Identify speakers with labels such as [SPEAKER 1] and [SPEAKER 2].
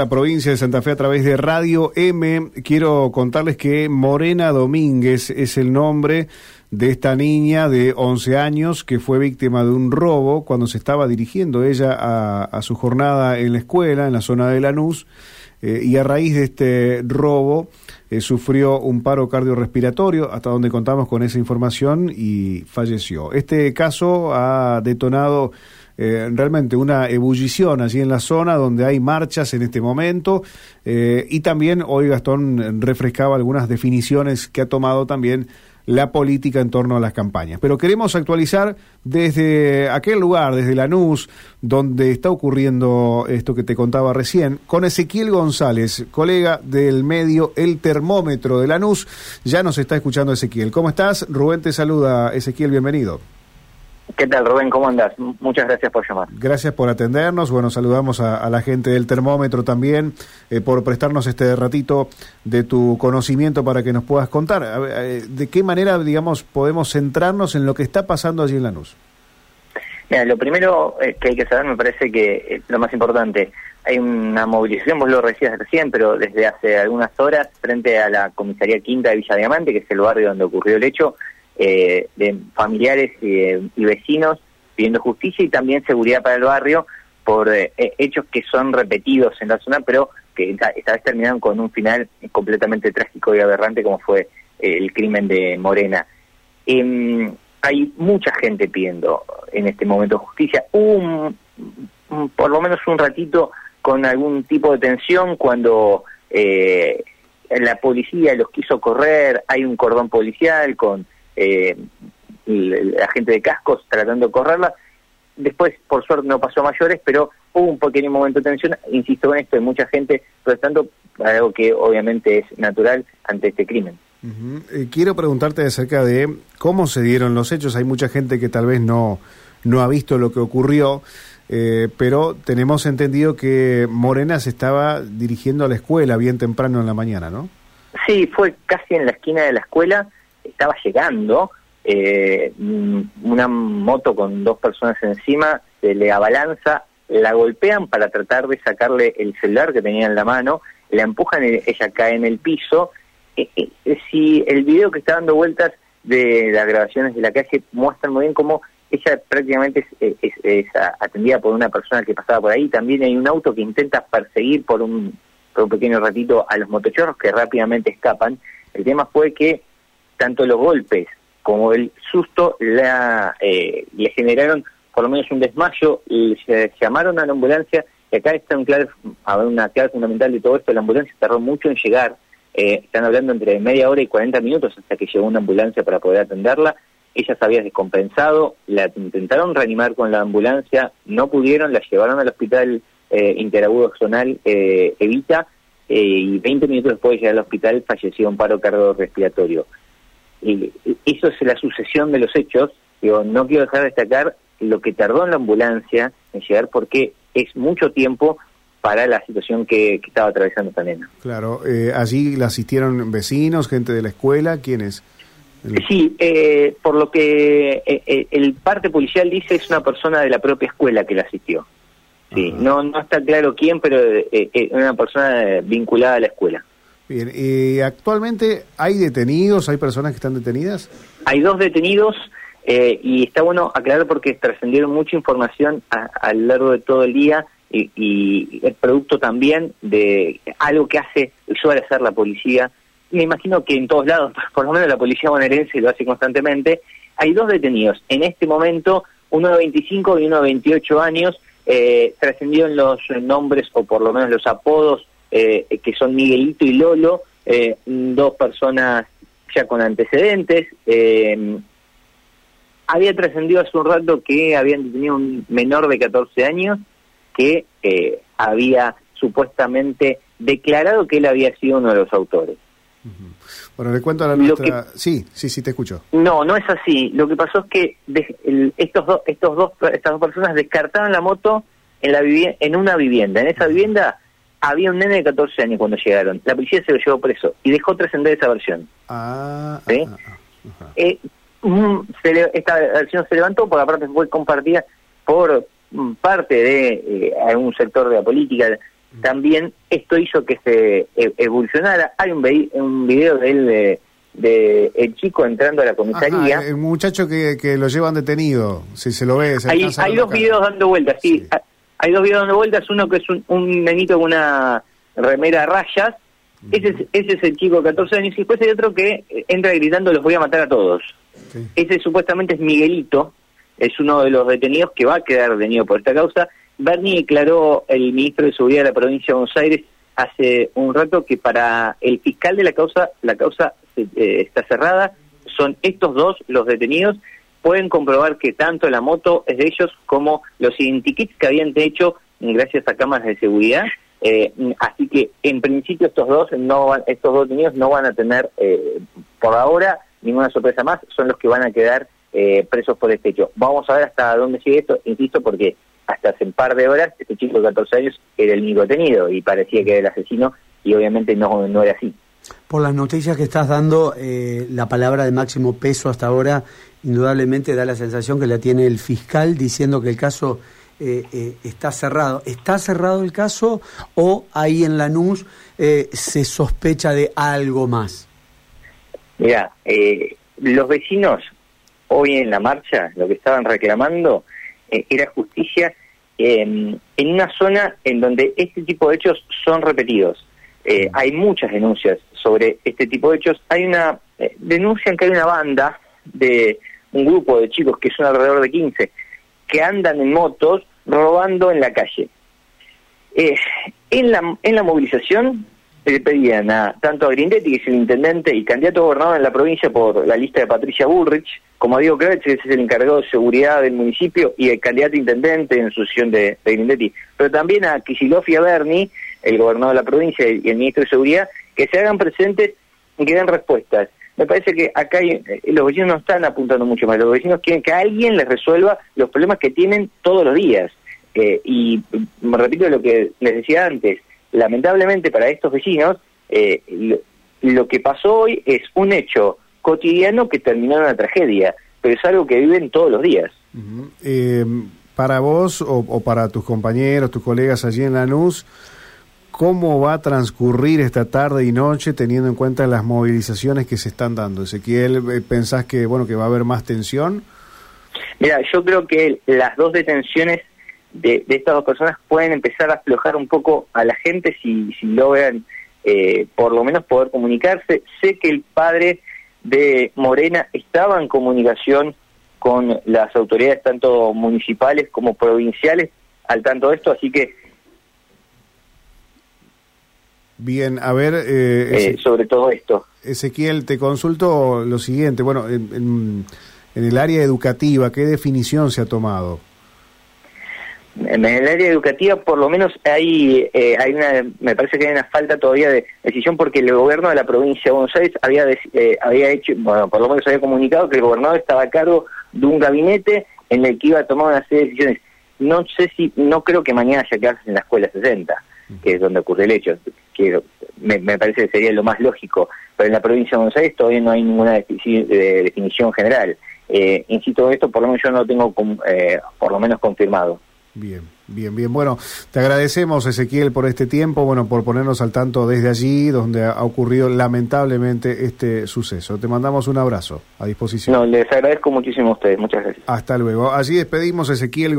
[SPEAKER 1] La provincia de Santa Fe a través de Radio M. Quiero contarles que Morena Domínguez es el nombre de esta niña de 11 años que fue víctima de un robo cuando se estaba dirigiendo ella a, su jornada en la escuela, en la zona de Lanús, eh, y a raíz de este robo eh, sufrió un paro cardiorrespiratorio, hasta donde contamos con esa información, y falleció. Este caso ha detonado eh, realmente una ebullición allí en la zona donde hay marchas en este momento eh, y también hoy Gastón refrescaba algunas definiciones que ha tomado también la política en torno a las campañas. Pero queremos actualizar desde aquel lugar, desde Lanús, donde está ocurriendo esto que te contaba recién, con Ezequiel González, colega del medio El Termómetro de Lanús. Ya nos está escuchando Ezequiel. ¿Cómo estás? Rubén te saluda. Ezequiel, bienvenido.
[SPEAKER 2] ¿Qué tal, Rubén? ¿Cómo andas? Muchas gracias por llamar.
[SPEAKER 1] Gracias por atendernos. Bueno, saludamos a, la gente del termómetro también eh, por prestarnos este ratito de tu conocimiento para que nos puedas contar. Eh, ¿De qué manera, digamos, podemos centrarnos en lo que está pasando allí en Lanús?
[SPEAKER 2] Mira, lo primero eh, que hay que saber, me parece que lo más importante, hay una movilización, vos lo decías recién, pero desde hace algunas horas, frente a la comisaría quinta de Villa Diamante, que es el barrio donde ocurrió el hecho, eh, de familiares y, vecinos pidiendo justicia y también seguridad para el barrio por eh, hechos que son repetidos en la zona, pero que esta, vez terminaron con un final completamente trágico y aberrante como fue eh, el crimen de Morena. Em, hay mucha gente pidiendo en este momento justicia. un, por lo menos un ratito con algún tipo de tensión cuando la policía los quiso correr, hay un cordón policial con eh, la gente de cascos tratando de correrla. Después, por suerte, no pasó a mayores, pero hubo un pequeño momento de tensión. Insisto en esto, hay mucha gente protestando, algo que obviamente es natural ante este crimen.
[SPEAKER 1] Eh, quiero preguntarte acerca de cómo se dieron los hechos. Hay mucha gente que tal vez no, no ha visto lo que ocurrió, eh, pero tenemos entendido que Morena se estaba dirigiendo a la escuela bien temprano en la mañana, ¿no?
[SPEAKER 2] Sí, fue casi en la esquina de la escuela estaba llegando eh, una moto con dos personas encima, se le abalanza, la golpean para tratar de sacarle el celular que tenía en la mano, la empujan y ella cae en el piso. Eh, eh, si el video que está dando vueltas de las grabaciones de la calle muestran muy bien cómo ella prácticamente es, atendida por una persona que pasaba por ahí. También hay un auto que intenta perseguir por un, por un pequeño ratito a los motochorros que rápidamente escapan. El tema fue que tanto los golpes como el susto la, eh, le generaron por lo menos un desmayo, se llamaron a la ambulancia y acá está un clave, una clave fundamental de todo esto, la ambulancia tardó mucho en llegar, eh, están hablando entre media hora y 40 minutos hasta que llegó una ambulancia para poder atenderla, ella se había descompensado, la intentaron reanimar con la ambulancia, no pudieron, la llevaron al hospital eh, interagudo zonal eh, Evita y 20 minutos después de llegar al hospital falleció un paro cardiorrespiratorio y eso es la sucesión de los hechos. Digo, no quiero dejar de destacar lo que tardó en la ambulancia en llegar porque es mucho tiempo para la situación que, estaba atravesando esta nena.
[SPEAKER 1] Claro, eh, allí la asistieron vecinos, gente de la escuela, ¿quiénes?
[SPEAKER 2] Sí, eh, por lo que eh, el parte policial dice es una persona de la propia escuela que la asistió. Sí, no no está claro quién, pero es una persona vinculada a la escuela.
[SPEAKER 1] Bien, ¿y actualmente hay detenidos, hay personas que están detenidas?
[SPEAKER 2] Hay dos detenidos eh, y está bueno aclarar porque trascendieron mucha información a, lo largo de todo el día y, y es producto también de algo que hace, suele hacer la policía. Me imagino que en todos lados, por lo menos la policía bonaerense lo hace constantemente. Hay dos detenidos. En este momento, uno de 25 y uno de 28 años, eh, trascendieron los nombres o por lo menos los apodos eh, que son Miguelito y Lolo, eh, dos personas ya con antecedentes. Eh, había trascendido hace un rato que habían detenido un menor de 14 años que había supuestamente declarado que él había sido uno de los autores.
[SPEAKER 1] Bueno, le cuento a la nuestra... sí, sí, sí, te escucho.
[SPEAKER 2] No, no es así. Lo que pasó es que estos, dos estos dos, estas dos personas descartaron la moto en, la en una vivienda. En esa vivienda había un nene de 14 años cuando llegaron. La policía se lo llevó preso y dejó trascender esa versión. Ah, ¿Sí? Ah, ah, eh, mm, esta versión se levantó porque aparte fue compartida por mm, parte de eh, algún sector de la política también esto hizo que se e, evolucionara. Hay un, un video de él de, el chico entrando a la comisaría.
[SPEAKER 1] el muchacho que, que, lo llevan detenido, si se lo ve.
[SPEAKER 2] hay, hay dos videos dando vueltas, sí. Hay dos videos dando vueltas, uno que es un, un nenito con una remera a rayas, ese es, ese es el chico de 14 años, y después hay otro que entra gritando los voy a matar a todos. Ese supuestamente es Miguelito, es uno de los detenidos que va a quedar detenido por esta causa. Bernie declaró el ministro de Seguridad de la provincia de Buenos Aires hace un rato que para el fiscal de la causa, la causa eh, está cerrada, son estos dos los detenidos, pueden comprobar que tanto la moto es de ellos como los identikits que habían hecho gracias a cámaras de seguridad. Eh, así que en principio estos dos no estos dos detenidos no van a tener eh, por ahora ninguna sorpresa más, son los que van a quedar eh, presos por este hecho. Vamos a ver hasta dónde sigue esto, insisto, porque hasta hace un par de horas este chico de 14 años era el único detenido y parecía que era el asesino y obviamente no, no era así.
[SPEAKER 3] Por las noticias que estás dando, eh, la palabra de máximo peso hasta ahora indudablemente da la sensación que la tiene el fiscal diciendo que el caso eh, está cerrado. ¿Está cerrado el caso o ahí en Lanús se sospecha de algo más?
[SPEAKER 2] Mira, los vecinos hoy en la marcha lo que estaban reclamando eh, era justicia en una zona en donde este tipo de hechos son repetidos. Eh, hay muchas denuncias sobre este tipo de hechos. Hay una eh, denuncia en que hay una banda de un grupo de chicos que son alrededor de 15 que andan en motos robando en la calle. en la en la movilización le pedían a tanto a Grindetti, que es el intendente y candidato a gobernador en la provincia por la lista de Patricia Bullrich, como a Diego Kravitz, que es el encargado de seguridad del municipio y el candidato intendente en sucesión de, de Grindetti, pero también a Kicillof y Berni, el gobernador de la provincia y el ministro de Seguridad, que se hagan presentes y que den respuestas. Me parece que acá eh, los vecinos no están apuntando mucho más, los vecinos quieren que alguien les resuelva los problemas que tienen todos los días. Eh, y me repito lo que les decía antes, lamentablemente para estos vecinos, eh, lo, que pasó hoy es un hecho cotidiano que terminó en una tragedia, pero es algo que viven todos los días.
[SPEAKER 1] Eh, para vos o, para tus compañeros, tus colegas allí en Lanús, ¿cómo va a transcurrir esta tarde y noche teniendo en cuenta las movilizaciones que se están dando? Ezequiel, eh, ¿pensás que, bueno, que va a haber más tensión?
[SPEAKER 2] Mira, yo creo que las dos detenciones de, estas dos personas pueden empezar a aflojar un poco a la gente si, si logran eh, por lo menos poder comunicarse. Sé que el padre de Morena estaba en comunicación con las autoridades tanto municipales como provinciales al tanto de esto, así que...
[SPEAKER 1] Bien, a ver...
[SPEAKER 2] Eh, eh, sobre todo esto.
[SPEAKER 1] Ezequiel, te consulto lo siguiente, bueno, en el área educativa, ¿qué definición se ha tomado?
[SPEAKER 2] en el área educativa por lo menos hay eh, hay una me parece que hay una falta todavía de decisión porque el gobierno de la provincia de Buenos Aires había eh, había hecho bueno por lo menos había comunicado que el gobernador estaba a cargo de un gabinete en el que iba a tomar una serie de decisiones no sé si no creo que mañana haya clases en la escuela 60 que es donde ocurre el hecho que me, parece que sería lo más lógico pero en la provincia de Buenos Aires todavía no hay ninguna definición general eh, insisto esto por lo menos yo no lo tengo eh, por lo menos confirmado
[SPEAKER 1] Bien, bien, bien. Bueno, te agradecemos, Ezequiel, por este tiempo, bueno, por ponernos al tanto desde allí, donde ha ocurrido lamentablemente este suceso. Te mandamos un abrazo a disposición.
[SPEAKER 2] No, les agradezco muchísimo a ustedes. Muchas gracias.
[SPEAKER 1] Hasta luego. Allí despedimos Ezequiel